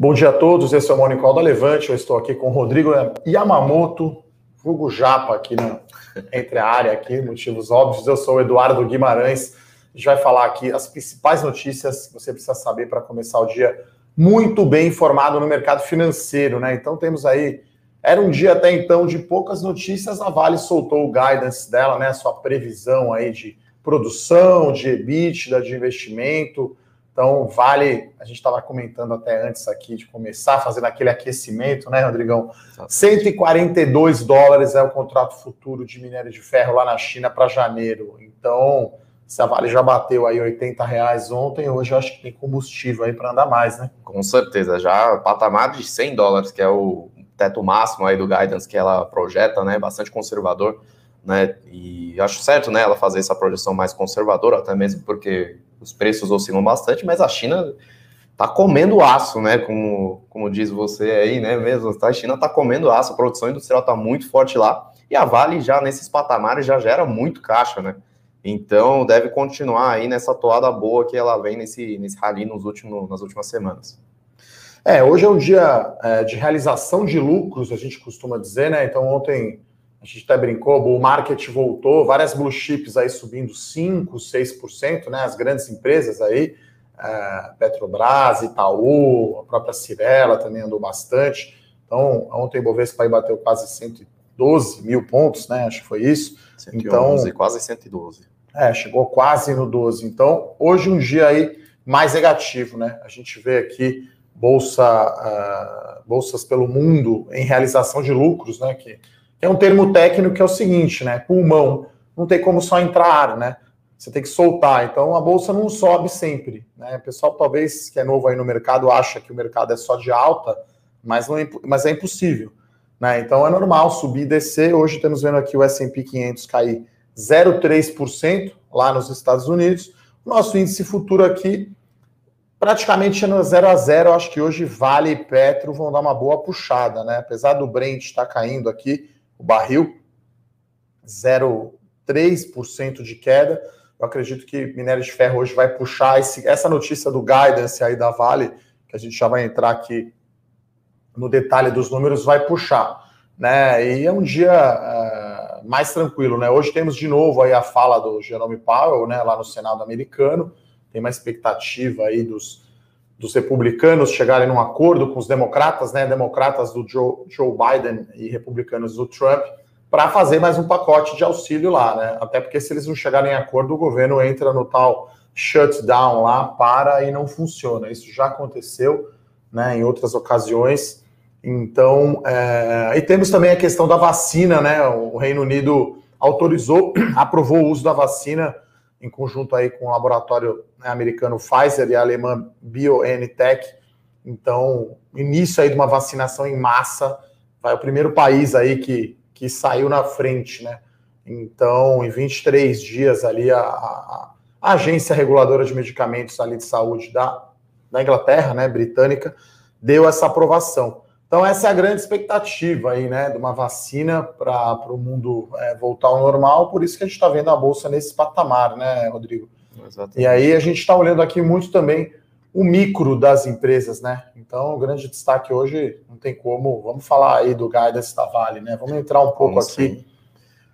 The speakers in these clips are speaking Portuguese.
Bom dia a todos, esse é o Monicol da Levante. Eu estou aqui com o Rodrigo Yamamoto, vulgo Japa, aqui na, entre a área, aqui, motivos óbvios. Eu sou o Eduardo Guimarães. A gente vai falar aqui as principais notícias que você precisa saber para começar o dia muito bem informado no mercado financeiro, né? Então temos aí. Era um dia até então de poucas notícias. A Vale soltou o guidance dela, né? Sua previsão aí de produção, de EBITDA, de investimento. Então, vale, a gente estava comentando até antes aqui de começar fazendo aquele aquecimento, né, Rodrigão? 142 dólares é o contrato futuro de minério de ferro lá na China para janeiro. Então, se a Vale já bateu aí 80 reais ontem, hoje eu acho que tem combustível aí para andar mais, né? Com certeza, já patamar de 100 dólares, que é o teto máximo aí do guidance que ela projeta, né? Bastante conservador, né? E acho certo, né, ela fazer essa projeção mais conservadora, até mesmo porque os preços oscilam bastante, mas a China tá comendo aço, né? Como, como diz você aí, né? Mesmo, a China tá comendo aço, a produção industrial tá muito forte lá, e a Vale já nesses patamares já gera muito caixa, né? Então deve continuar aí nessa toada boa que ela vem nesse, nesse rally nos últimos, nas últimas semanas. É, hoje é um dia é, de realização de lucros, a gente costuma dizer, né? Então ontem a gente até brincou, o market voltou, várias blue chips aí subindo 5%, 6%, né? As grandes empresas aí, é, Petrobras, Itaú, a própria Cirela também andou bastante. Então, ontem o Bovespa aí bateu quase 112 mil pontos, né? Acho que foi isso. 111, então, quase 112. É, chegou quase no 12. Então, hoje um dia aí mais negativo, né? A gente vê aqui bolsa, uh, bolsas pelo mundo em realização de lucros, né? Que é um termo técnico que é o seguinte, né? Pulmão. Não tem como só entrar ar, né? Você tem que soltar. Então a bolsa não sobe sempre. Né? O pessoal, talvez, que é novo aí no mercado, acha que o mercado é só de alta, mas, não é, mas é impossível. Né? Então é normal subir e descer. Hoje estamos vendo aqui o SP 500 cair 0,3% lá nos Estados Unidos. O nosso índice futuro aqui praticamente no 0 a 0. Acho que hoje Vale e Petro vão dar uma boa puxada, né? Apesar do Brent estar tá caindo aqui, o barril, 0,3% de queda. Eu acredito que minério de ferro hoje vai puxar esse, essa notícia do guidance aí da Vale, que a gente já vai entrar aqui no detalhe dos números, vai puxar. Né? E é um dia uh, mais tranquilo, né? Hoje temos de novo aí a fala do Jerome Powell, né, lá no Senado americano. Tem uma expectativa aí dos, dos republicanos chegarem num acordo com os democratas, né, democratas do Joe, Joe Biden e republicanos do Trump, para fazer mais um pacote de auxílio lá, né? Até porque se eles não chegarem em acordo, o governo entra no tal shutdown lá, para e não funciona. Isso já aconteceu, né, em outras ocasiões. Então, é... e temos também a questão da vacina, né? O Reino Unido autorizou, aprovou o uso da vacina em conjunto aí com o laboratório né, americano Pfizer e a alemã BioNTech. Então, início aí de uma vacinação em massa, vai o primeiro país aí que, que saiu na frente, né? Então, em 23 dias ali, a, a, a agência reguladora de medicamentos ali de saúde da, da Inglaterra, né, britânica, deu essa aprovação. Então, essa é a grande expectativa aí, né, de uma vacina para o mundo é, voltar ao normal, por isso que a gente está vendo a Bolsa nesse patamar, né, Rodrigo? Exatamente. E aí a gente está olhando aqui muito também o micro das empresas, né? Então, o grande destaque hoje não tem como. Vamos falar aí do guidance da Vale, né? Vamos entrar um pouco Vamos aqui sim.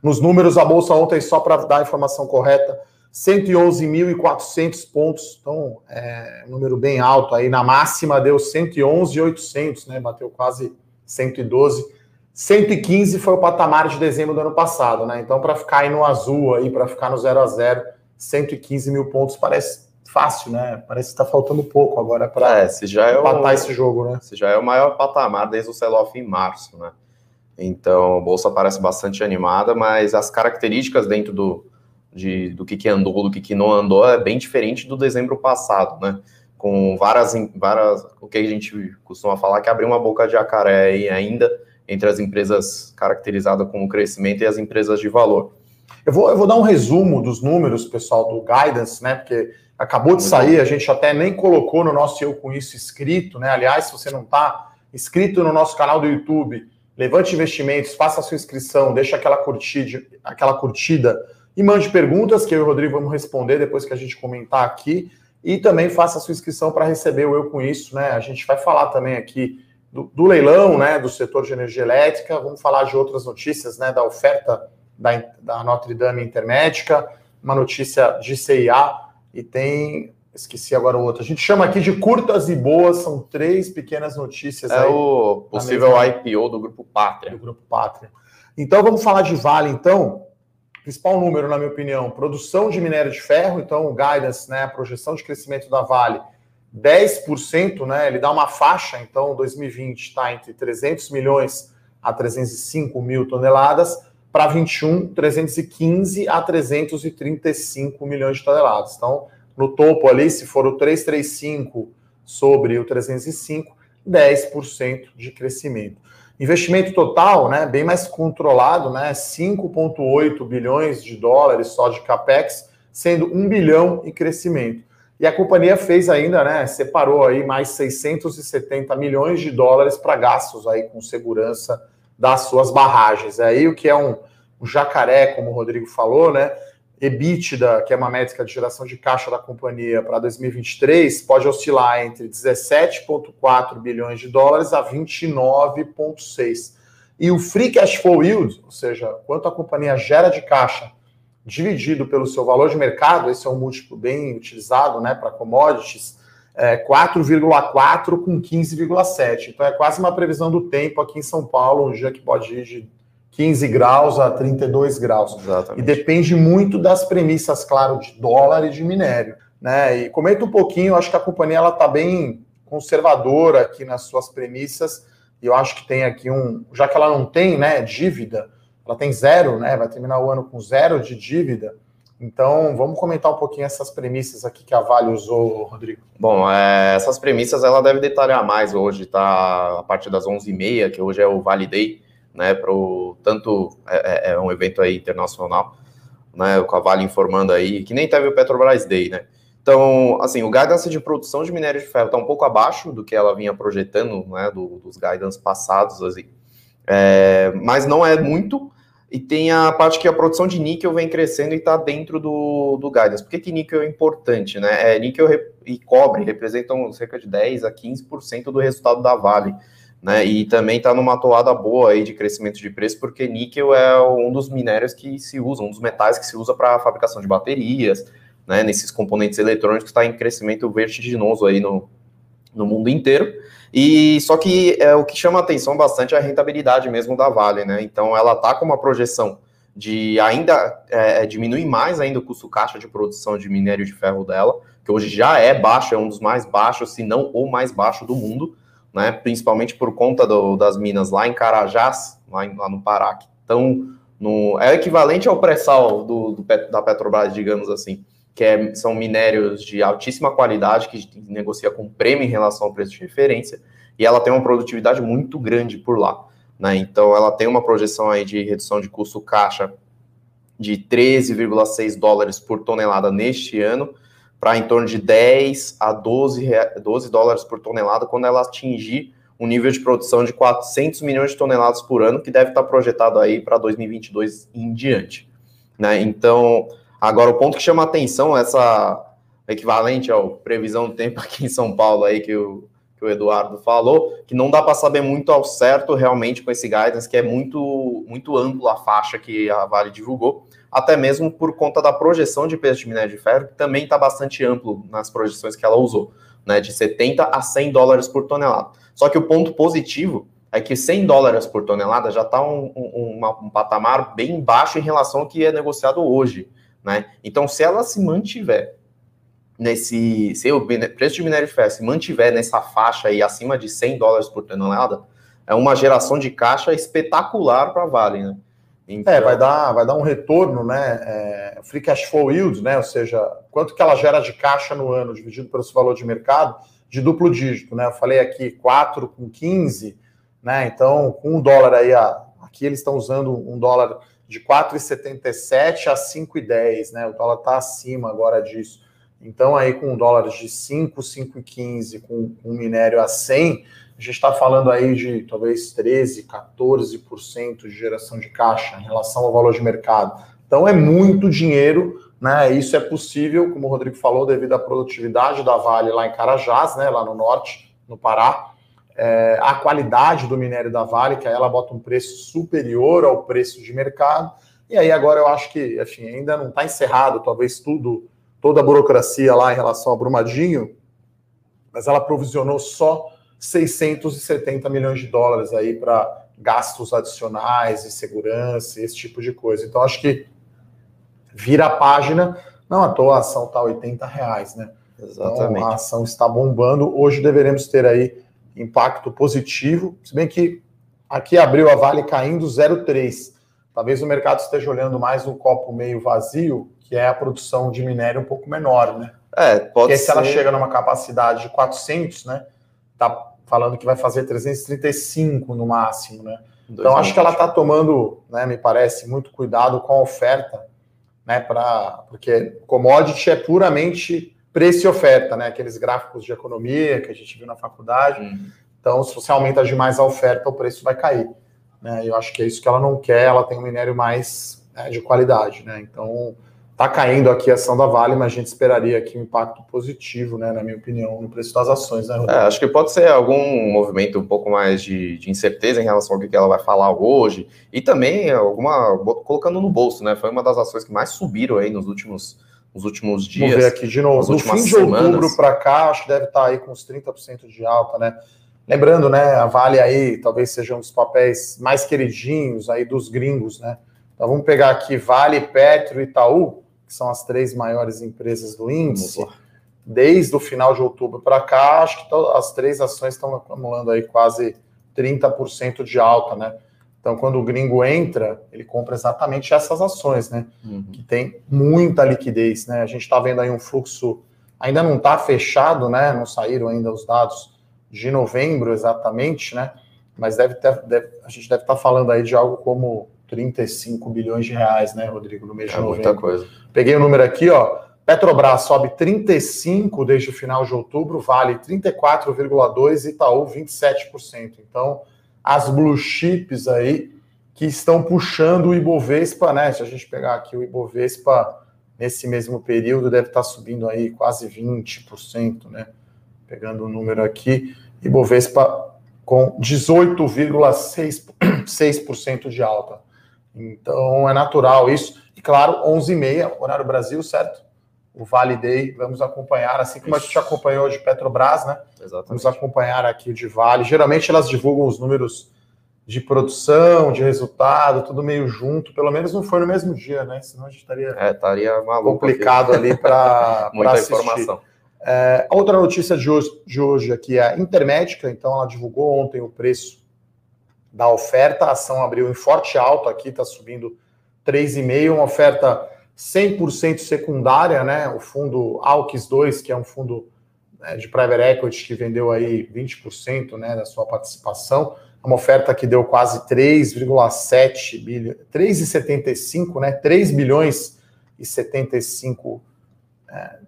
nos números. A bolsa ontem, só para dar a informação correta, 111.400 pontos. Então, é um número bem alto aí. Na máxima deu 111.800, né? Bateu quase 112. 115 foi o patamar de dezembro do ano passado, né? Então, para ficar aí no azul aí, para ficar no 0 a 0 115 mil pontos parece fácil, né? Parece que está faltando pouco agora para é, é empatar o, esse jogo, né? Se já é o maior patamar desde o sell-off em março, né? Então, a bolsa parece bastante animada, mas as características dentro do, de, do que, que andou, do que, que não andou, é bem diferente do dezembro passado, né? Com várias, várias, o que a gente costuma falar, que abriu uma boca de jacaré aí ainda entre as empresas caracterizadas como crescimento e as empresas de valor. Eu vou, eu vou dar um resumo dos números, pessoal, do Guidance, né? Porque acabou de sair, a gente até nem colocou no nosso Eu Com Isso inscrito, né? Aliás, se você não está inscrito no nosso canal do YouTube, levante investimentos, faça a sua inscrição, deixa aquela curtida, aquela curtida e mande perguntas que eu e o Rodrigo vamos responder depois que a gente comentar aqui. E também faça a sua inscrição para receber o Eu Com Isso, né? A gente vai falar também aqui do, do, leilão, né, do setor de energia elétrica, vamos falar de outras notícias, né, da oferta da, da Notre Dame Intermédica, uma notícia de CIA e tem esqueci agora o outro. A gente chama aqui de curtas e boas, são três pequenas notícias. É o possível IPO do Grupo Pátria. Do Grupo Pátria. Então vamos falar de Vale, então. Principal número, na minha opinião, produção de minério de ferro, então o guidance, né, a projeção de crescimento da Vale, 10%, né, ele dá uma faixa, então 2020 está entre 300 milhões a 305 mil toneladas, para 21, 315 a 335 milhões de toneladas. Então, no topo ali, se for o 335 sobre o 305, 10% de crescimento. Investimento total, né, bem mais controlado, né, 5,8 bilhões de dólares só de capex, sendo 1 bilhão em crescimento. E a companhia fez ainda, né, separou aí mais 670 milhões de dólares para gastos aí com segurança das suas barragens. É aí o que é um, um jacaré, como o Rodrigo falou, né, EBITDA, que é uma métrica de geração de caixa da companhia para 2023, pode oscilar entre 17,4 bilhões de dólares a 29,6. E o free cash flow yield, ou seja, quanto a companhia gera de caixa dividido pelo seu valor de mercado, esse é um múltiplo bem utilizado né, para commodities, é 4,4 com 15,7. Então é quase uma previsão do tempo aqui em São Paulo, um dia que pode ir de 15 graus a 32 graus. Exatamente. E depende muito das premissas, claro, de dólar e de minério. Né? E comenta um pouquinho, acho que a companhia ela está bem conservadora aqui nas suas premissas, e eu acho que tem aqui um, já que ela não tem né, dívida, ela tem zero, né? Vai terminar o ano com zero de dívida. Então, vamos comentar um pouquinho essas premissas aqui que a Vale usou, Rodrigo. Bom, é, essas premissas ela deve detalhar mais hoje, tá? A partir das 11h30, que hoje é o Vale Day né, pro, tanto é, é, é, um evento aí internacional, né, a Vale informando aí, que nem teve o Petrobras Day, né, então, assim, o guidance de produção de minério de ferro está um pouco abaixo do que ela vinha projetando, né, do, dos guidance passados, assim, é, mas não é muito, e tem a parte que a produção de níquel vem crescendo e está dentro do, do guidance. Por que, que níquel é importante, né? É, níquel e cobre representam cerca de 10 a 15% do resultado da Vale né? E também está numa toada boa aí de crescimento de preço, porque níquel é um dos minérios que se usa, um dos metais que se usa para fabricação de baterias, né? Nesses componentes eletrônicos está em crescimento vertiginoso aí no, no mundo inteiro. E só que é, o que chama atenção bastante é a rentabilidade mesmo da Vale, né? Então ela está com uma projeção de ainda é, diminuir mais ainda o custo caixa de produção de minério de ferro dela, que hoje já é baixo, é um dos mais baixos, se não o mais baixo do mundo né, principalmente por conta do, das minas lá em Carajás, lá, em, lá no Pará, que estão no, é equivalente ao pré-sal do, do, da Petrobras, digamos assim, que é, são minérios de altíssima qualidade, que negocia com prêmio em relação ao preço de referência, e ela tem uma produtividade muito grande por lá. Né? Então, ela tem uma projeção aí de redução de custo caixa de 13,6 dólares por tonelada neste ano, para em torno de 10 a 12, 12 dólares por tonelada quando ela atingir um nível de produção de 400 milhões de toneladas por ano, que deve estar projetado aí para 2022 em diante. Né? Então, agora o ponto que chama atenção, essa equivalente ao previsão do tempo aqui em São Paulo aí que o, que o Eduardo falou, que não dá para saber muito ao certo realmente com esse guidance, que é muito, muito amplo a faixa que a Vale divulgou, até mesmo por conta da projeção de preço de minério de ferro, que também está bastante amplo nas projeções que ela usou, né, de 70 a 100 dólares por tonelada. Só que o ponto positivo é que 100 dólares por tonelada já está um, um, um, patamar bem baixo em relação ao que é negociado hoje, né? Então, se ela se mantiver nesse, se o preço de minério de ferro se mantiver nessa faixa aí acima de 100 dólares por tonelada, é uma geração de caixa espetacular para a Vale, né? Então... É, vai dar, vai dar um retorno, né? É, free cash flow yield, né? Ou seja, quanto que ela gera de caixa no ano, dividido pelo seu valor de mercado, de duplo dígito, né? Eu falei aqui 4 com 15, né? Então, com um dólar aí, aqui eles estão usando um dólar de 4,77 a 5,10, né? O dólar está acima agora disso. Então, aí com dólares de 5, 5,15, com um minério a 100, a gente está falando aí de talvez 13, 14% de geração de caixa em relação ao valor de mercado. Então é muito dinheiro Né? Isso é possível, como o Rodrigo falou, devido à produtividade da Vale lá em Carajás, né, lá no norte, no Pará, é, a qualidade do minério da Vale, que aí ela bota um preço superior ao preço de mercado. E aí agora eu acho que, enfim, ainda não está encerrado, talvez tudo, toda a burocracia lá em relação ao Brumadinho, mas ela provisionou só 670 milhões de dólares aí para gastos adicionais de segurança, esse tipo de coisa. Então acho que vira a página, não à toa a ação está 80 reais, né? Exatamente. Então, a ação está bombando. Hoje deveremos ter aí impacto positivo, se bem que aqui abriu a Vale caindo 0,3. Talvez o mercado esteja olhando mais no copo meio vazio, que é a produção de minério um pouco menor, né? É, pode Porque ser. se ela chega numa capacidade de 400, né? Tá falando que vai fazer 335 no máximo, né? Então acho que ela está tomando, né, me parece, muito cuidado com a oferta, né, para porque commodity é puramente preço e oferta, né? Aqueles gráficos de economia que a gente viu na faculdade. Uhum. Então, se você aumenta demais a oferta, o preço vai cair. Né? Eu acho que é isso que ela não quer, ela tem um minério mais né, de qualidade, né? Então, tá caindo aqui a ação da Vale, mas a gente esperaria aqui um impacto positivo, né, na minha opinião, no preço das ações, né, é, acho que pode ser algum movimento um pouco mais de, de, incerteza em relação ao que ela vai falar hoje, e também alguma, colocando no bolso, né, foi uma das ações que mais subiram aí nos últimos nos últimos dias. Vamos ver aqui de novo. No fim de semanas. outubro para cá, acho que deve estar tá aí com uns 30% de alta, né? Lembrando, né, a Vale aí talvez seja um dos papéis mais queridinhos aí dos gringos, né? Então vamos pegar aqui Vale, Petro e Itaú, que são as três maiores empresas do índice. Desde o final de outubro para cá, acho que as três ações estão acumulando aí quase 30% de alta, né? Então, quando o gringo entra, ele compra exatamente essas ações, né? Uhum. Que tem muita liquidez, né? A gente está vendo aí um fluxo, ainda não está fechado, né? Não saíram ainda os dados de novembro exatamente, né? Mas deve ter, deve, a gente deve estar tá falando aí de algo como 35 bilhões de reais, né, Rodrigo, no mês é de novembro. Muita coisa. Peguei o número aqui, ó. Petrobras sobe 35 desde o final de outubro, Vale 34,2 e Itaú 27%. Então, as blue chips aí que estão puxando o Ibovespa, né? Se a gente pegar aqui o Ibovespa nesse mesmo período deve estar subindo aí quase 20%, né? Pegando o número aqui, Ibovespa com 18,6% de alta. Então é natural isso. E claro, 11h30, horário Brasil, certo? o Vale Day. Vamos acompanhar, assim como Isso. a gente acompanhou de Petrobras, né? Exatamente. Vamos acompanhar aqui o de Vale. Geralmente elas divulgam os números de produção, de resultado, tudo meio junto. Pelo menos não foi no mesmo dia, né? Senão a gente estaria, é, estaria maluco complicado aqui. ali para Muita assistir. informação. É, outra notícia de hoje, de hoje aqui é a Intermédica, então ela divulgou ontem o preço da oferta, a ação abriu em forte alta aqui, está subindo 3,5, uma oferta 100% secundária, né? O fundo Alks 2, que é um fundo né, de private equity que vendeu aí 20% né, da sua participação, é uma oferta que deu quase 3,7 bilhões, 3,75, né? 3 bilhões e 75 é,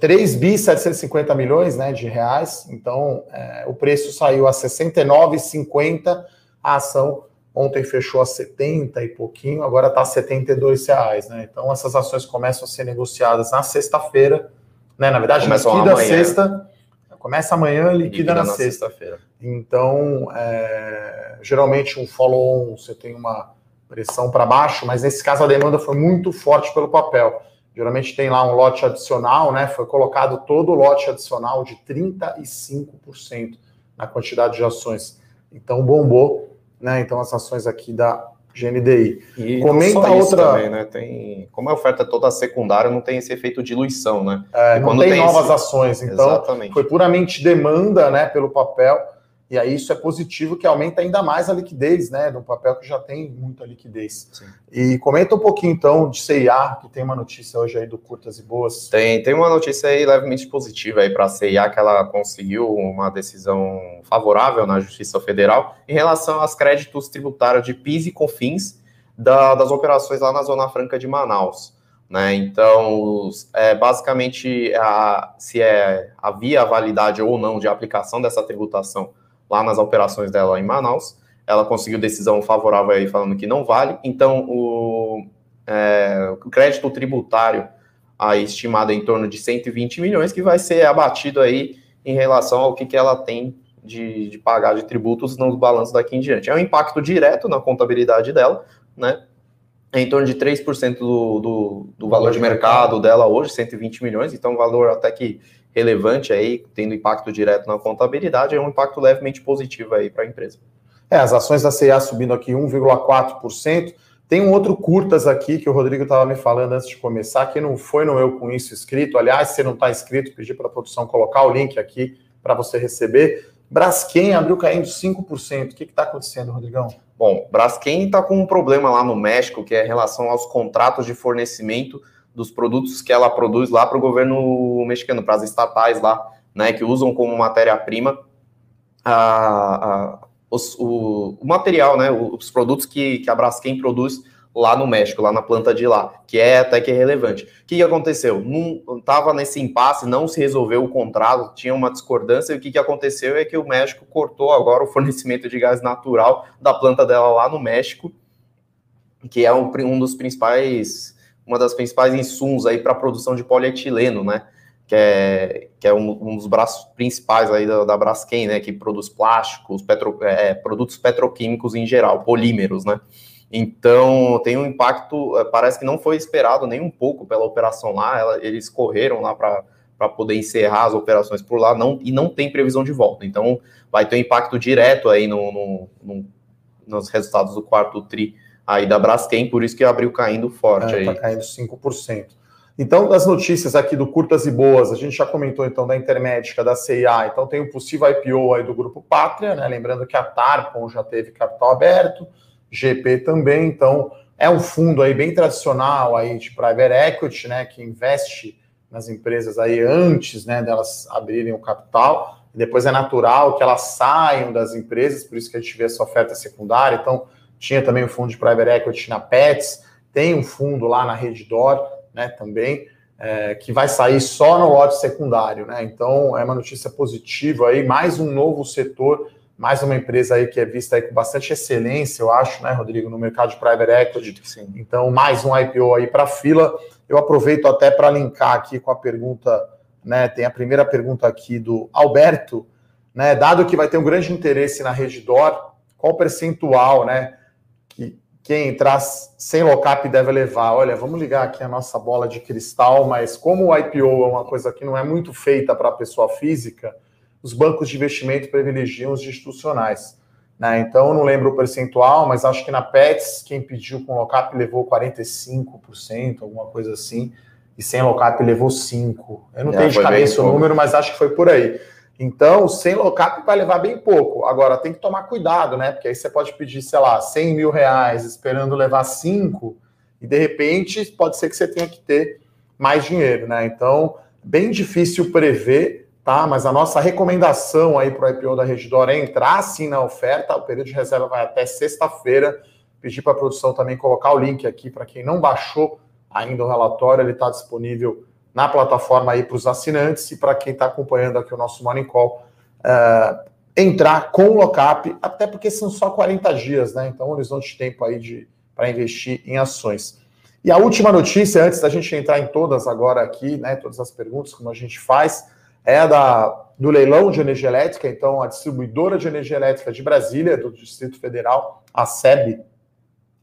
3 bi 750 milhões né, de reais, então é, o preço saiu a 69,50 a ação Ontem fechou a 70 e pouquinho, agora está a 72 reais, né? Então essas ações começam a ser negociadas na sexta-feira, né? Na verdade, Começam liquida amanhã. sexta, começa amanhã, liquida, liquida na, na sexta-feira. Então, é, geralmente um follow-on você tem uma pressão para baixo, mas nesse caso a demanda foi muito forte pelo papel. Geralmente tem lá um lote adicional, né? Foi colocado todo o lote adicional de 35% na quantidade de ações. Então bombou né? Então as ações aqui da GNDI. E Comenta outra. Também, né? tem, como a oferta toda secundária, não tem esse efeito diluição, né? É, não tem, tem novas esse... ações, então Exatamente. foi puramente demanda, né, pelo papel. E aí isso é positivo, que aumenta ainda mais a liquidez, né? Do papel que já tem muita liquidez. Sim. E comenta um pouquinho, então, de CIA, que tem uma notícia hoje aí do Curtas e Boas. Tem, tem uma notícia aí levemente positiva aí para a CIA, que ela conseguiu uma decisão favorável na Justiça Federal em relação aos créditos tributários de PIS e COFINS da, das operações lá na Zona Franca de Manaus. Né? Então, é, basicamente, a, se é, havia validade ou não de aplicação dessa tributação lá nas operações dela em Manaus. Ela conseguiu decisão favorável aí falando que não vale. Então, o, é, o crédito tributário aí estimada em torno de 120 milhões, que vai ser abatido aí em relação ao que, que ela tem de, de pagar de tributos nos balanços daqui em diante. É um impacto direto na contabilidade dela, né? É em torno de 3% do, do, do valor de mercado dela hoje, 120 milhões, então um valor até que relevante aí, tendo impacto direto na contabilidade, é um impacto levemente positivo aí para a empresa. É, as ações da CIA subindo aqui 1,4%. Tem um outro curtas aqui que o Rodrigo estava me falando antes de começar, que não foi no Eu Com Isso inscrito. Aliás, se não está inscrito, pedi para a produção colocar o link aqui para você receber. Braskem abriu caindo 5%. O que está acontecendo, Rodrigão? Bom, Braskem está com um problema lá no México, que é em relação aos contratos de fornecimento dos produtos que ela produz lá para o governo mexicano, para as estatais lá, né, que usam como matéria-prima a, os, o, o, material, né, os produtos que, que a Braskem produz lá no México, lá na planta de lá, que é até que relevante. O que, que aconteceu? Estava nesse impasse, não se resolveu o contrato, tinha uma discordância, e o que, que aconteceu é que o México cortou agora o fornecimento de gás natural da planta dela lá no México, que é um, um dos principais, uma das principais insumos aí para a produção de polietileno, né? que é, que é um, um dos braços principais aí da, da Braskem, né, que produz plásticos, petro, é, produtos petroquímicos em geral, polímeros, né. Então, tem um impacto, é, parece que não foi esperado nem um pouco pela operação lá, ela, eles correram lá para poder encerrar as operações por lá, não, e não tem previsão de volta. Então, vai ter um impacto direto aí no, no, no nos resultados do quarto TRI aí da Braskem, por isso que abriu caindo forte é, aí. Tá caindo 5%. Então, das notícias aqui do Curtas e Boas, a gente já comentou então da Intermédica, da CIA, então tem o possível IPO aí do Grupo Pátria, né? Lembrando que a Tarpon já teve capital aberto, GP também, então é um fundo aí bem tradicional aí de private equity, né? Que investe nas empresas aí antes, né, delas abrirem o capital. Depois é natural que elas saiam das empresas, por isso que a gente vê essa oferta secundária. Então, tinha também o fundo de private equity na Pets, tem um fundo lá na Reddor né, também, é, que vai sair só no lote secundário, né? Então é uma notícia positiva aí, mais um novo setor, mais uma empresa aí que é vista aí com bastante excelência, eu acho, né, Rodrigo, no mercado de private equity. Sim. Então, mais um IPO aí para fila. Eu aproveito até para linkar aqui com a pergunta, né? Tem a primeira pergunta aqui do Alberto, né? Dado que vai ter um grande interesse na Redditor, qual percentual, né? Que, quem entrar sem lockup deve levar. Olha, vamos ligar aqui a nossa bola de cristal, mas como o IPO é uma coisa que não é muito feita para a pessoa física, os bancos de investimento privilegiam os institucionais. Né? Então, eu não lembro o percentual, mas acho que na Pets, quem pediu com lockup levou 45%, alguma coisa assim, e sem lockup levou 5%. Eu não é, tenho de cabeça o número, mas acho que foi por aí. Então, sem lockup vai levar bem pouco. Agora, tem que tomar cuidado, né? Porque aí você pode pedir, sei lá, 100 mil reais esperando levar 5 e de repente pode ser que você tenha que ter mais dinheiro, né? Então, bem difícil prever, tá? Mas a nossa recomendação aí para o IPO da Redditor é entrar sim na oferta. O período de reserva vai até sexta-feira. Pedir para a produção também colocar o link aqui para quem não baixou ainda o relatório, ele está disponível na plataforma aí para os assinantes e para quem está acompanhando aqui o nosso Morning Call, uh, entrar com o lockup, até porque são só 40 dias, né? Então, horizonte de tempo aí para investir em ações. E a última notícia, antes da gente entrar em todas agora aqui, né? Todas as perguntas, como a gente faz, é da, do leilão de energia elétrica. Então, a distribuidora de energia elétrica de Brasília, do Distrito Federal, a SEB,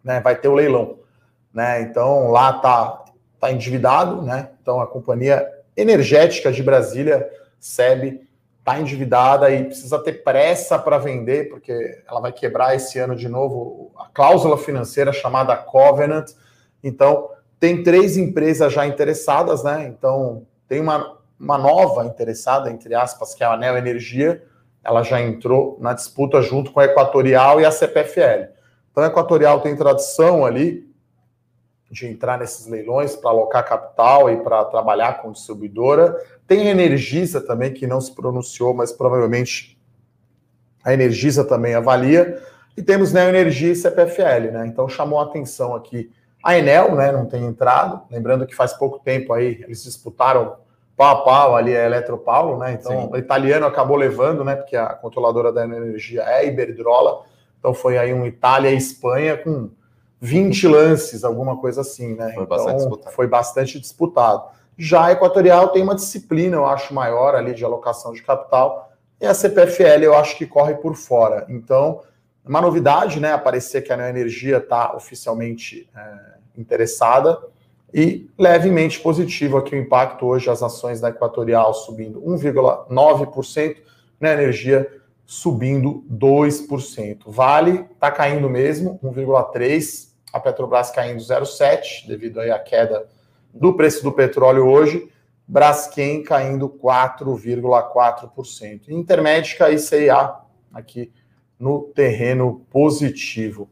né, vai ter o leilão. Né? Então, lá está está endividado, né? Então a companhia energética de Brasília, SEB, está endividada e precisa ter pressa para vender, porque ela vai quebrar esse ano de novo a cláusula financeira chamada Covenant. Então, tem três empresas já interessadas, né? Então, tem uma, uma nova interessada, entre aspas, que é a Anel Energia. Ela já entrou na disputa junto com a Equatorial e a CPFL. Então, a Equatorial tem tradição ali de entrar nesses leilões para alocar capital e para trabalhar com distribuidora. Tem a Energisa também, que não se pronunciou, mas provavelmente a Energisa também avalia. E temos Neo Energia e CPFL, né? Então chamou a atenção aqui a Enel, né? Não tem entrado. Lembrando que faz pouco tempo aí eles disputaram pau a pau ali a Eletropaulo, né? Então Sim. o italiano acabou levando, né? Porque a controladora da Energia é a Iberdrola. Então foi aí um Itália e Espanha com 20 lances, alguma coisa assim, né? Foi, então, bastante, disputado. foi bastante disputado. Já a Equatorial tem uma disciplina, eu acho, maior ali de alocação de capital, e a CPFL eu acho que corre por fora. Então, uma novidade, né? Aparecer que a Neoenergia está oficialmente é, interessada e levemente positivo aqui o impacto hoje, as ações da Equatorial subindo 1,9%, na Energia subindo 2%. Vale está caindo mesmo, 1,3%, a Petrobras caindo 0,7%, devido aí à queda do preço do petróleo hoje, Braskem caindo 4,4%. Intermédica e CIA aqui no terreno positivo.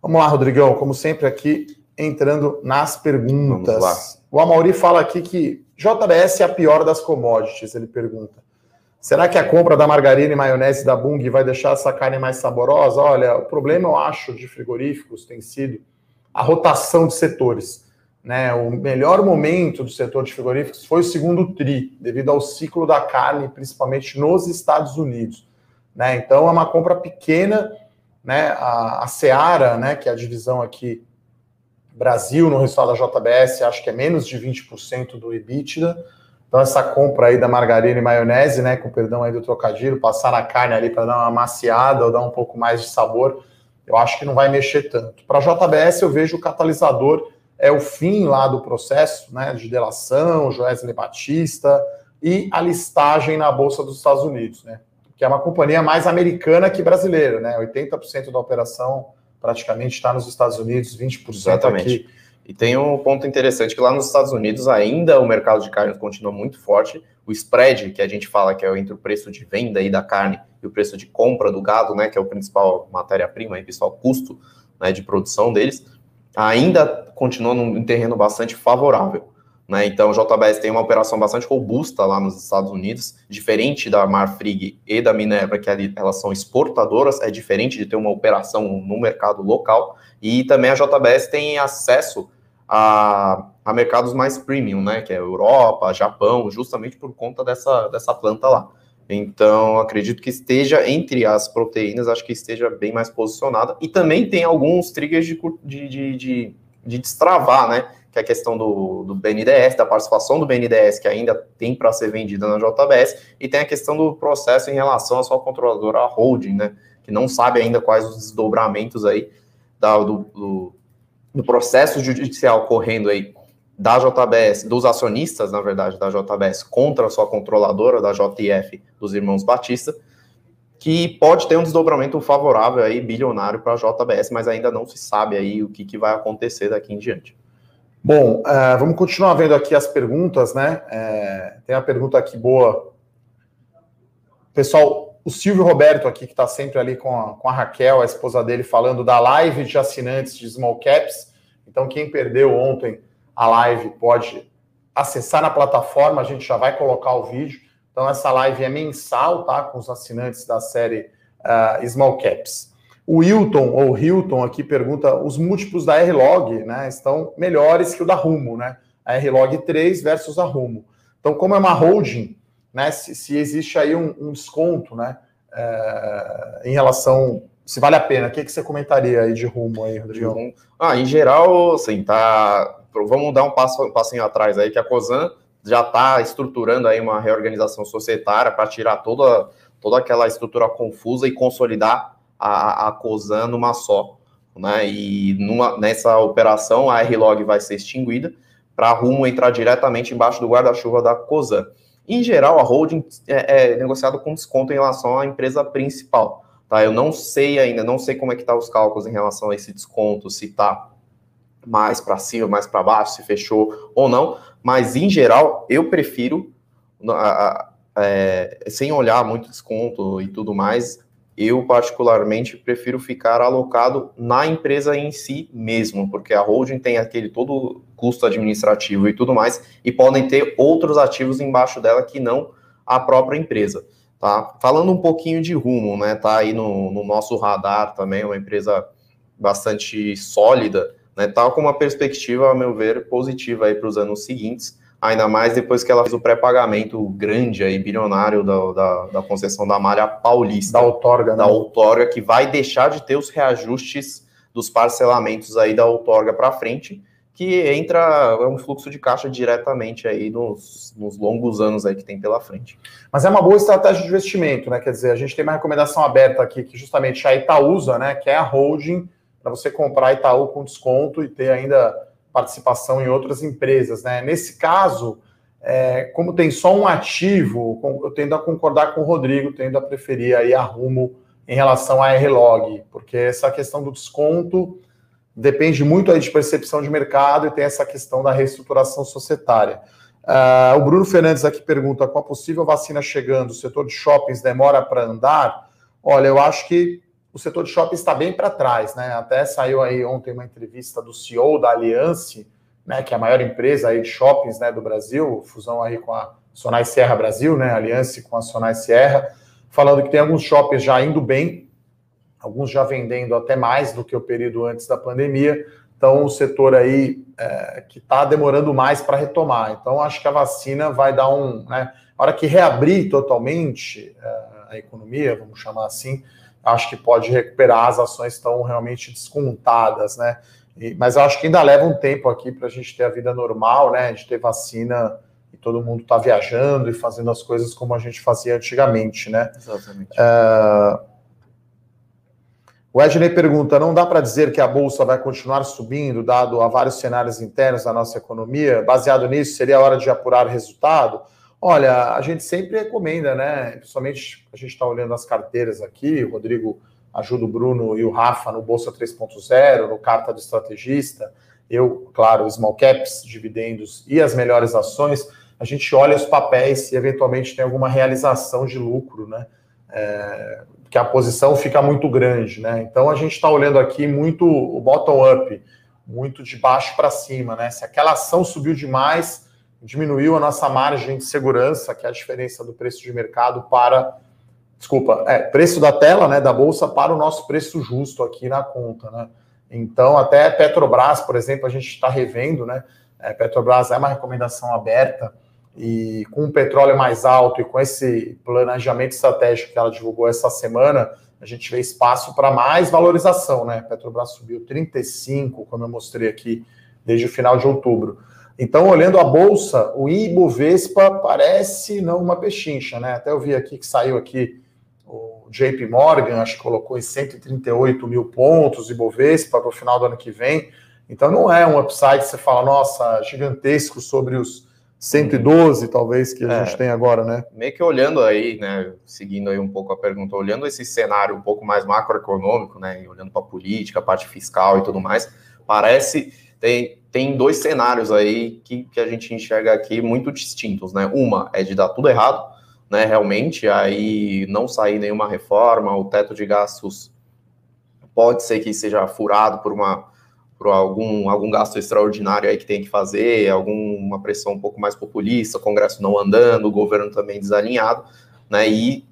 Vamos lá, Rodrigão, como sempre aqui, entrando nas perguntas. O Amauri fala aqui que JBS é a pior das commodities, ele pergunta. Será que a compra da margarina e maionese da Bung vai deixar essa carne mais saborosa? Olha, o problema, eu acho, de frigoríficos tem sido a rotação de setores. Né? O melhor momento do setor de frigoríficos foi o segundo TRI, devido ao ciclo da carne, principalmente nos Estados Unidos. Né? Então, é uma compra pequena. Né? A, a Seara, né, que é a divisão aqui Brasil, no resultado da JBS, acho que é menos de 20% do EBITDA. Então, essa compra aí da margarina e maionese, né, com perdão aí do trocadilho, passar na carne ali para dar uma maciada ou dar um pouco mais de sabor, eu acho que não vai mexer tanto. Para a JBS, eu vejo o catalisador é o fim lá do processo né, de delação, Joesley Batista e a listagem na Bolsa dos Estados Unidos, né, que é uma companhia mais americana que brasileira. Né, 80% da operação praticamente está nos Estados Unidos, 20% Exatamente. aqui e tem um ponto interessante que lá nos Estados Unidos ainda o mercado de carne continua muito forte. O spread que a gente fala que é entre o preço de venda aí da carne e o preço de compra do gado, né, que é o principal matéria-prima e principal custo né, de produção deles, ainda continua num terreno bastante favorável. Né? Então, o JBS tem uma operação bastante robusta lá nos Estados Unidos, diferente da Marfrig e da Minerva, que elas são exportadoras, é diferente de ter uma operação no mercado local. E também a JBS tem acesso a, a mercados mais premium, né? Que é Europa, Japão, justamente por conta dessa, dessa planta lá. Então, acredito que esteja entre as proteínas, acho que esteja bem mais posicionada. E também tem alguns triggers de, de, de, de, de destravar, né? Que é a questão do, do BNDES, da participação do BNDES, que ainda tem para ser vendida na JBS, e tem a questão do processo em relação à sua controladora holding, né? Que não sabe ainda quais os desdobramentos aí da, do, do no processo judicial correndo aí da JBS, dos acionistas, na verdade, da JBS contra a sua controladora, da JF, dos irmãos Batista, que pode ter um desdobramento favorável aí, bilionário para a JBS, mas ainda não se sabe aí o que, que vai acontecer daqui em diante. Bom, uh, vamos continuar vendo aqui as perguntas, né? É, tem uma pergunta aqui boa. Pessoal, o Silvio Roberto aqui, que está sempre ali com a, com a Raquel, a esposa dele, falando da live de assinantes de Small Caps. Então, quem perdeu ontem a live pode acessar na plataforma, a gente já vai colocar o vídeo. Então, essa live é mensal, tá? Com os assinantes da série uh, Small Caps. O Hilton, ou Hilton, aqui pergunta: os múltiplos da R-Log né, estão melhores que o da Rumo, né? A R-Log 3 versus a Rumo. Então, como é uma holding, né? Se, se existe aí um, um desconto, né? É, em relação se vale a pena. O que, que você comentaria aí de rumo aí, Rodrigo? Ah, em geral, assim, tá. Vamos dar um passo um passinho atrás aí, que a COSAN já está estruturando aí uma reorganização societária para tirar toda, toda aquela estrutura confusa e consolidar a, a COSAN numa só. Né? E numa, nessa operação, a R-Log vai ser extinguida para Rumo entrar diretamente embaixo do guarda-chuva da COSAN. Em geral, a holding é, é negociada com desconto em relação à empresa principal. Tá? Eu não sei ainda, não sei como é que tá os cálculos em relação a esse desconto, se tá mais para cima, mais para baixo, se fechou ou não, mas em geral eu prefiro, é, sem olhar muito desconto e tudo mais, eu particularmente prefiro ficar alocado na empresa em si mesmo, porque a holding tem aquele todo custo administrativo e tudo mais, e podem ter outros ativos embaixo dela que não a própria empresa. Tá? Falando um pouquinho de rumo, né? Tá aí no, no nosso radar também, uma empresa bastante sólida, né? Tá com uma perspectiva, a meu ver, positiva aí para os anos seguintes, ainda mais depois que ela fez o pré-pagamento grande aí, bilionário da, da, da, concessão da malha paulista. Da outorga, né? Da outorga, que vai deixar de ter os reajustes dos parcelamentos aí da outorga para frente, que entra, é um fluxo de caixa diretamente aí nos, nos, longos anos aí que tem pela frente. Mas é uma boa estratégia de investimento, né? Quer dizer, a gente tem uma recomendação aberta aqui, que justamente a Itaúsa, né, que é a holding para você comprar Itaú com desconto e ter ainda participação em outras empresas, né? Nesse caso, é, como tem só um ativo, eu tendo a concordar com o Rodrigo, tendo a preferir aí a Rumo em relação à R-Log, porque essa questão do desconto depende muito aí de percepção de mercado e tem essa questão da reestruturação societária. Uh, o Bruno Fernandes aqui pergunta: com a possível vacina chegando, o setor de shoppings demora para andar? Olha, eu acho que o setor de shoppings está bem para trás, né? Até saiu aí ontem uma entrevista do CEO da Aliança, né, que é a maior empresa aí de shoppings né, do Brasil, fusão aí com a Sonai Serra Brasil, né, Aliança com a Sonai Serra, falando que tem alguns shoppings já indo bem, alguns já vendendo até mais do que o período antes da pandemia. Então, o setor aí é, que está demorando mais para retomar. Então, acho que a vacina vai dar um. Né, a hora que reabrir totalmente é, a economia, vamos chamar assim, acho que pode recuperar. As ações estão realmente descontadas, né? E, mas acho que ainda leva um tempo aqui para a gente ter a vida normal, né? De ter vacina e todo mundo está viajando e fazendo as coisas como a gente fazia antigamente, né? Exatamente. É, o Edney pergunta: não dá para dizer que a bolsa vai continuar subindo, dado a vários cenários internos da nossa economia? Baseado nisso, seria a hora de apurar resultado? Olha, a gente sempre recomenda, né? Principalmente a gente está olhando as carteiras aqui, o Rodrigo ajuda o Bruno e o Rafa no Bolsa 3.0, no Carta do Estrategista, eu, claro, small caps, dividendos e as melhores ações, a gente olha os papéis e eventualmente tem alguma realização de lucro, né? É, que a posição fica muito grande, né? Então a gente está olhando aqui muito o bottom-up, muito de baixo para cima, né? Se aquela ação subiu demais, diminuiu a nossa margem de segurança, que é a diferença do preço de mercado para. Desculpa, é, preço da tela, né, da bolsa para o nosso preço justo aqui na conta, né? Então, até Petrobras, por exemplo, a gente está revendo, né? É, Petrobras é uma recomendação aberta e com o petróleo mais alto e com esse planejamento estratégico que ela divulgou essa semana, a gente vê espaço para mais valorização, né? Petrobras subiu 35, como eu mostrei aqui, desde o final de outubro. Então, olhando a bolsa, o Ibovespa parece não uma pechincha, né? Até eu vi aqui que saiu aqui o JP Morgan, acho que colocou em 138 mil pontos Ibovespa para o final do ano que vem. Então, não é um upside que você fala, nossa, gigantesco sobre os 112, talvez, que a é, gente tem agora, né? Meio que olhando aí, né, seguindo aí um pouco a pergunta, olhando esse cenário um pouco mais macroeconômico, né, olhando para a política, a parte fiscal e tudo mais, parece tem, tem dois cenários aí que, que a gente enxerga aqui muito distintos, né? Uma é de dar tudo errado, né, realmente, aí não sair nenhuma reforma, o teto de gastos pode ser que seja furado por uma por algum, algum gasto extraordinário aí que tem que fazer, alguma pressão um pouco mais populista, Congresso não andando, o governo também desalinhado, né? E,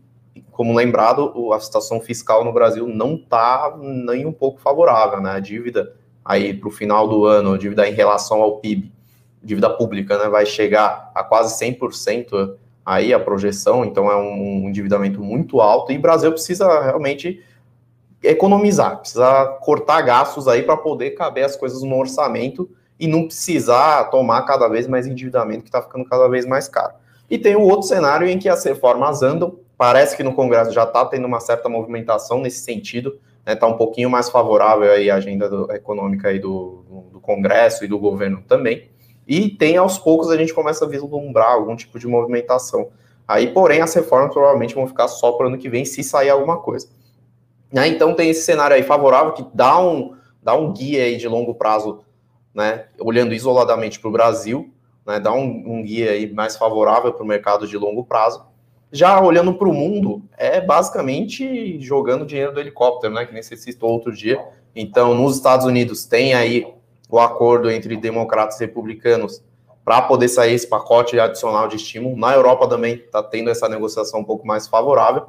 como lembrado, a situação fiscal no Brasil não está nem um pouco favorável, né? A dívida aí para o final do ano, a dívida em relação ao PIB, dívida pública, né, vai chegar a quase 100% aí a projeção, então é um endividamento muito alto e o Brasil precisa realmente economizar, precisa cortar gastos aí para poder caber as coisas no orçamento e não precisar tomar cada vez mais endividamento que está ficando cada vez mais caro. E tem o outro cenário em que as reformas andam, parece que no Congresso já está tendo uma certa movimentação nesse sentido, está né, tá um pouquinho mais favorável aí a agenda do, econômica aí do, do Congresso e do governo também, e tem aos poucos a gente começa a vislumbrar algum tipo de movimentação. Aí, porém, as reformas provavelmente vão ficar só para o ano que vem, se sair alguma coisa. Né? Então tem esse cenário aí favorável que dá um, dá um guia aí de longo prazo, né? olhando isoladamente para o Brasil, né? dá um, um, guia aí mais favorável para o mercado de longo prazo. Já olhando para o mundo, é basicamente jogando dinheiro do helicóptero, né? que nem você citou outro dia. Então, nos Estados Unidos tem aí o acordo entre democratas e republicanos para poder sair esse pacote adicional de estímulo. Na Europa também está tendo essa negociação um pouco mais favorável.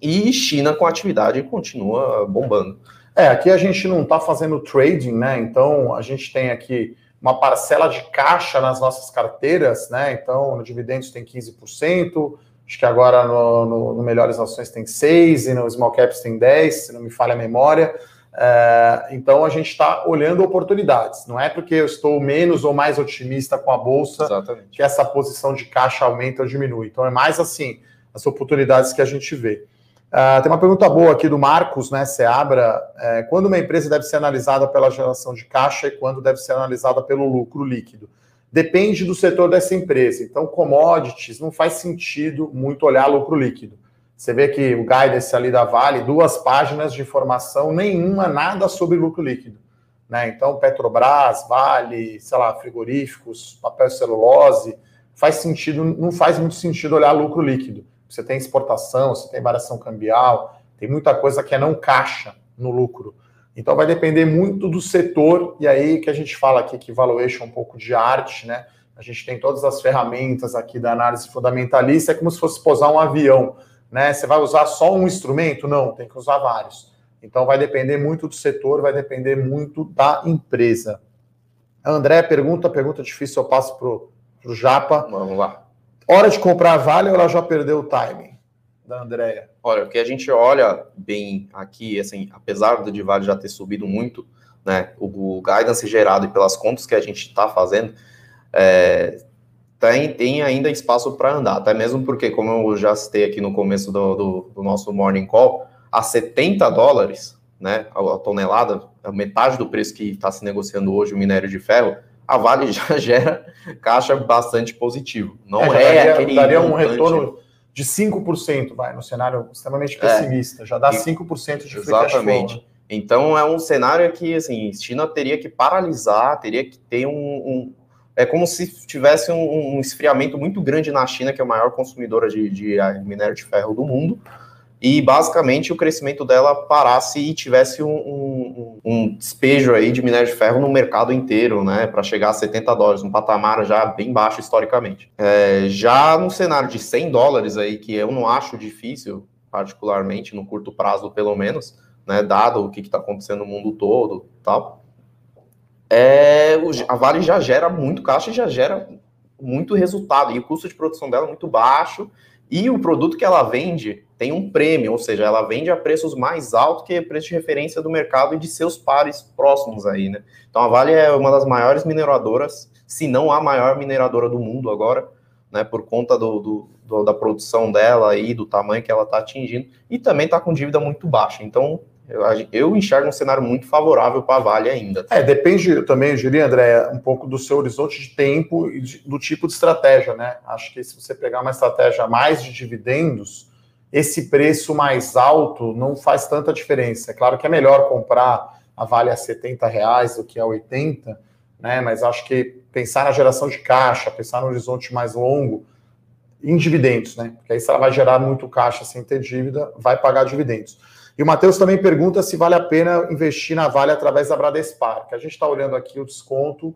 E China com atividade continua bombando. É, aqui a gente não está fazendo trading, né? Então a gente tem aqui uma parcela de caixa nas nossas carteiras, né? Então no dividendos tem 15%, acho que agora no, no, no Melhores Ações tem 6% e no Small Caps tem 10%, se não me falha a memória. É, então a gente está olhando oportunidades. Não é porque eu estou menos ou mais otimista com a bolsa Exatamente. que essa posição de caixa aumenta ou diminui. Então é mais assim as oportunidades que a gente vê. Uh, tem uma pergunta boa aqui do Marcos, né? Seabra. É, quando uma empresa deve ser analisada pela geração de caixa e quando deve ser analisada pelo lucro líquido? Depende do setor dessa empresa. Então, commodities não faz sentido muito olhar lucro líquido. Você vê que o guidance ali da Vale, duas páginas de informação, nenhuma, nada sobre lucro líquido. Né? Então, Petrobras, Vale, sei lá, frigoríficos, papel celulose, faz sentido, não faz muito sentido olhar lucro líquido. Você tem exportação, você tem variação cambial, tem muita coisa que é não caixa no lucro. Então vai depender muito do setor, e aí que a gente fala aqui que valuation é um pouco de arte, né? A gente tem todas as ferramentas aqui da análise fundamentalista, é como se fosse posar um avião, né? Você vai usar só um instrumento? Não, tem que usar vários. Então vai depender muito do setor, vai depender muito da empresa. André pergunta, pergunta difícil, eu passo para o Japa. Vamos lá. Hora de comprar vale ou ela já perdeu o timing? Da Andrea. Olha, o que a gente olha bem aqui, assim, apesar do de vale já ter subido muito, né, o, o guidance gerado e pelas contas que a gente está fazendo, é, tem, tem ainda espaço para andar, até mesmo porque, como eu já citei aqui no começo do, do, do nosso morning call, a 70 dólares, né, a, a tonelada, a metade do preço que está se negociando hoje o minério de ferro, a Vale já gera caixa bastante positivo. Não é, é daria, aquele. Daria um retorno de 5%, vai, no cenário extremamente é. pessimista. É, já dá 5% de Exatamente. Né? Então é um cenário que assim, China teria que paralisar, teria que ter um. um é como se tivesse um, um, esfriamento muito grande na China, que é a maior consumidora de, de minério de ferro do mundo e basicamente o crescimento dela parasse e tivesse um, um, um, despejo aí de minério de ferro no mercado inteiro, né, para chegar a 70 dólares, um patamar já bem baixo historicamente. É, já no cenário de 100 dólares aí, que eu não acho difícil, particularmente no curto prazo pelo menos, né, dado o que está acontecendo no mundo todo, tal, é, a Vale já gera muito caixa e já gera muito resultado. E o custo de produção dela é muito baixo e o produto que ela vende tem um prêmio, ou seja, ela vende a preços mais altos que o preço de referência do mercado e de seus pares próximos aí, né? Então a Vale é uma das maiores mineradoras, se não a maior mineradora do mundo agora, né? Por conta do, do, do da produção dela aí, do tamanho que ela está atingindo, e também está com dívida muito baixa. Então eu, eu enxergo um cenário muito favorável para a Vale ainda. É, depende também, eu diria, André, um pouco do seu horizonte de tempo e de, do tipo de estratégia, né? Acho que se você pegar uma estratégia mais de dividendos, esse preço mais alto não faz tanta diferença. É claro que é melhor comprar a Vale a 70 reais do que a 80, né? Mas acho que pensar na geração de caixa, pensar no horizonte mais longo, em dividendos, né? Porque aí se ela vai gerar muito caixa sem ter dívida, vai pagar dividendos. E o Matheus também pergunta se vale a pena investir na Vale através da Bradespar, que a gente está olhando aqui o desconto,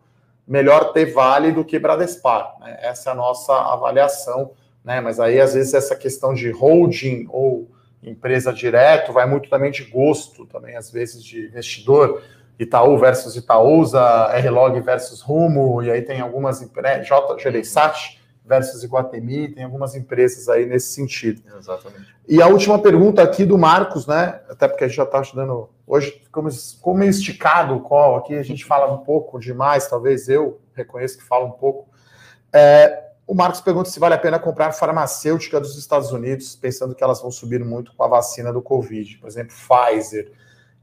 melhor ter Vale do que Bradespar. Né? Essa é a nossa avaliação, né? Mas aí, às vezes, essa questão de holding ou empresa direto vai muito também de gosto, também, às vezes, de investidor. Itaú versus Itaúsa, R-Log versus Rumo, e aí tem algumas empresas, JGDSAT, versus Iguatemi, tem algumas empresas aí nesse sentido. Exatamente. E a última pergunta aqui do Marcos, né? Até porque a gente já está estudando. Hoje ficamos como meio esticado o call aqui, a gente fala um pouco demais, talvez eu reconheço que falo um pouco. É, o Marcos pergunta se vale a pena comprar farmacêutica dos Estados Unidos, pensando que elas vão subir muito com a vacina do Covid, por exemplo, Pfizer.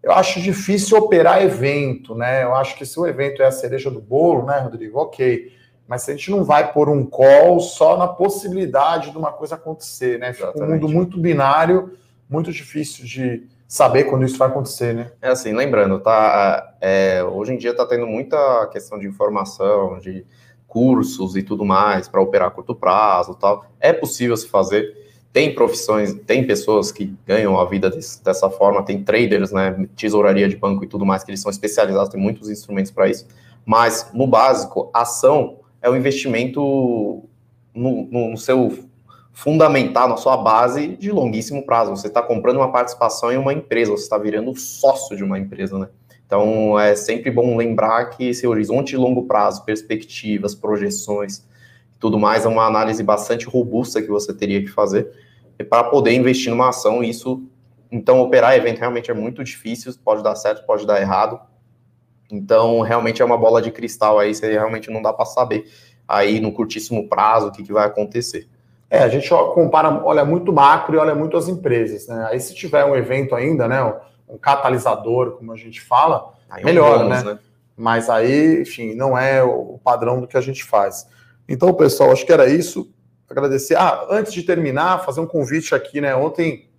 Eu acho difícil operar evento, né? Eu acho que se o evento é a cereja do bolo, né, Rodrigo? Ok mas a gente não vai pôr um call só na possibilidade de uma coisa acontecer, né? Fica um mundo muito binário, muito difícil de saber quando isso vai acontecer, né? É assim, lembrando, tá? É, hoje em dia está tendo muita questão de informação, de cursos e tudo mais para operar a curto prazo, tal. É possível se fazer. Tem profissões, tem pessoas que ganham a vida desse, dessa forma, tem traders, né, tesouraria de banco e tudo mais, que eles são especializados, tem muitos instrumentos para isso. Mas, no básico, ação é o investimento no, no, seu fundamental, na sua base de longuíssimo prazo. Você está comprando uma participação em uma empresa, você está virando sócio de uma empresa, né? Então, é sempre bom lembrar que esse horizonte de longo prazo, perspectivas, projeções, tudo mais, é uma análise bastante robusta que você teria que fazer para poder investir numa ação. Isso Então, operar evento realmente é muito difícil, pode dar certo, pode dar errado. Então, realmente é uma bola de cristal aí, você realmente não dá para saber aí no curtíssimo prazo o que, que vai acontecer. É, a gente compara, olha muito macro e olha muito as empresas, né? Aí se tiver um evento ainda, né, um catalisador, como a gente fala, aí melhor, um bônus, né? né? Mas aí, enfim, não é o padrão do que a gente faz. Então, pessoal, acho que era isso. Agradecer. Ah, antes de terminar, fazer um convite aqui, né? Ontem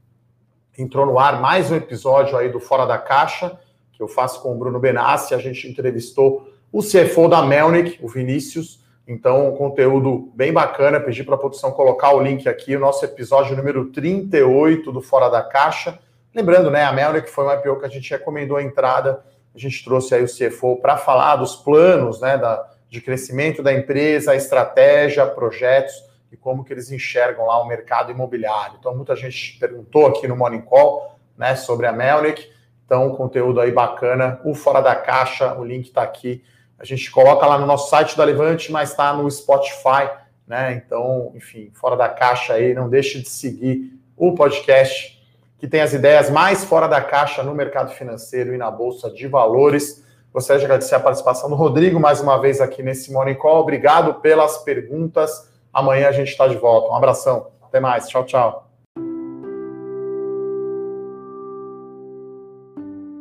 entrou no ar mais um episódio aí do Fora da Caixa, que eu faço com o Bruno Benassi. A gente entrevistou o CFO da Melnick, o Vinícius. Então, um conteúdo bem bacana. Pedi para a produção colocar o link aqui, o nosso episódio número 38 do Fora da Caixa. Lembrando, né, a Melnick foi uma IPO que a gente recomendou a entrada. A gente trouxe aí o CFO para falar dos planos, né, da, de crescimento da empresa, estratégia, projetos e como que eles enxergam lá o mercado imobiliário. Então, muita gente perguntou aqui no Morning Call, né, sobre a Melnick. Então, conteúdo aí bacana. O Fora da Caixa, o link está aqui a gente coloca lá no nosso site da Levante, mas está no Spotify, né? Então, enfim, fora da caixa aí, não deixe de seguir o podcast que tem as ideias mais fora da caixa no mercado financeiro e na bolsa de valores. Gostaria de agradecer a participação do Rodrigo mais uma vez aqui nesse Morning Call. Obrigado pelas perguntas. Amanhã a gente está de volta. Um abração. Até mais. Tchau, tchau.